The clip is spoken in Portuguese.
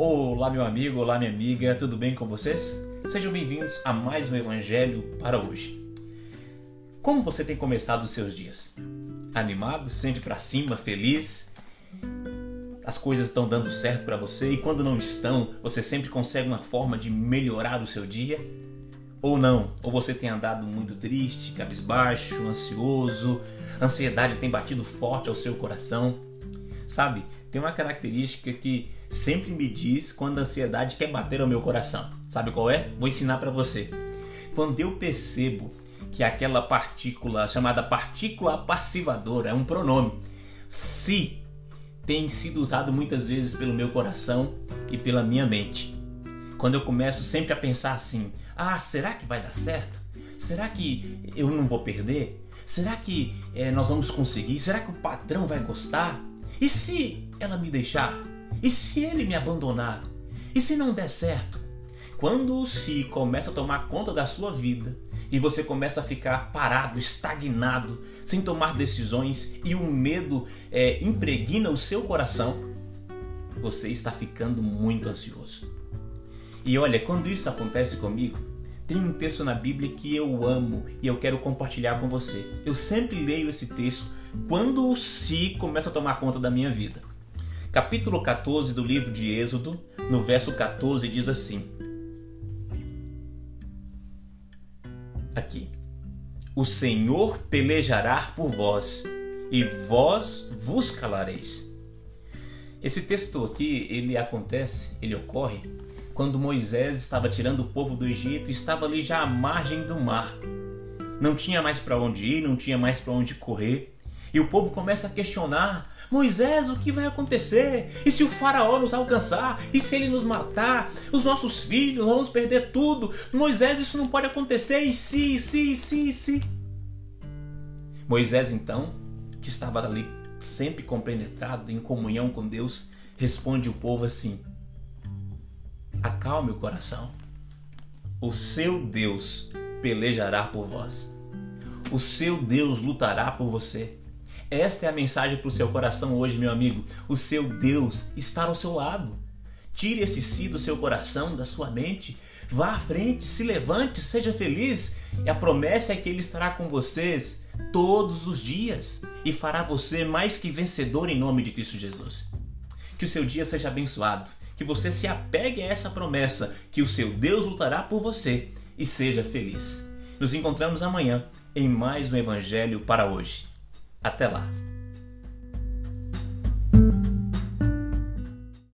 Olá, meu amigo, olá, minha amiga, tudo bem com vocês? Sejam bem-vindos a mais um Evangelho para hoje. Como você tem começado os seus dias? Animado, sempre para cima, feliz? As coisas estão dando certo para você e quando não estão, você sempre consegue uma forma de melhorar o seu dia? Ou não? Ou você tem andado muito triste, cabisbaixo, ansioso, ansiedade tem batido forte ao seu coração? Sabe, tem uma característica que sempre me diz quando a ansiedade quer bater ao meu coração. Sabe qual é? Vou ensinar para você. Quando eu percebo que aquela partícula chamada partícula passivadora é um pronome, se tem sido usado muitas vezes pelo meu coração e pela minha mente. Quando eu começo sempre a pensar assim: ah, será que vai dar certo? Será que eu não vou perder? Será que é, nós vamos conseguir? Será que o patrão vai gostar? E se ela me deixar? E se ele me abandonar? E se não der certo? Quando o si começa a tomar conta da sua vida e você começa a ficar parado, estagnado, sem tomar decisões e o medo é, impregna o seu coração, você está ficando muito ansioso. E olha, quando isso acontece comigo, tem um texto na Bíblia que eu amo e eu quero compartilhar com você. Eu sempre leio esse texto quando o si começa a tomar conta da minha vida. Capítulo 14 do livro de Êxodo, no verso 14, diz assim: Aqui. O Senhor pelejará por vós, e vós vos calareis. Esse texto aqui, ele acontece, ele ocorre quando Moisés estava tirando o povo do Egito, estava ali já à margem do mar. Não tinha mais para onde ir, não tinha mais para onde correr. E o povo começa a questionar: Moisés, o que vai acontecer? E se o faraó nos alcançar? E se ele nos matar? Os nossos filhos, vamos perder tudo. Moisés, isso não pode acontecer. E se, e se, e se, e se? Moisés, então, que estava ali sempre compenetrado em comunhão com Deus, responde o povo assim: Acalme o coração. O seu Deus pelejará por vós. O seu Deus lutará por você. Esta é a mensagem para o seu coração hoje, meu amigo. O seu Deus está ao seu lado. Tire esse si do seu coração, da sua mente. Vá à frente, se levante, seja feliz. E a promessa é que Ele estará com vocês todos os dias e fará você mais que vencedor em nome de Cristo Jesus. Que o seu dia seja abençoado que você se apegue a essa promessa, que o seu Deus lutará por você e seja feliz. Nos encontramos amanhã em mais um Evangelho para hoje. Até lá!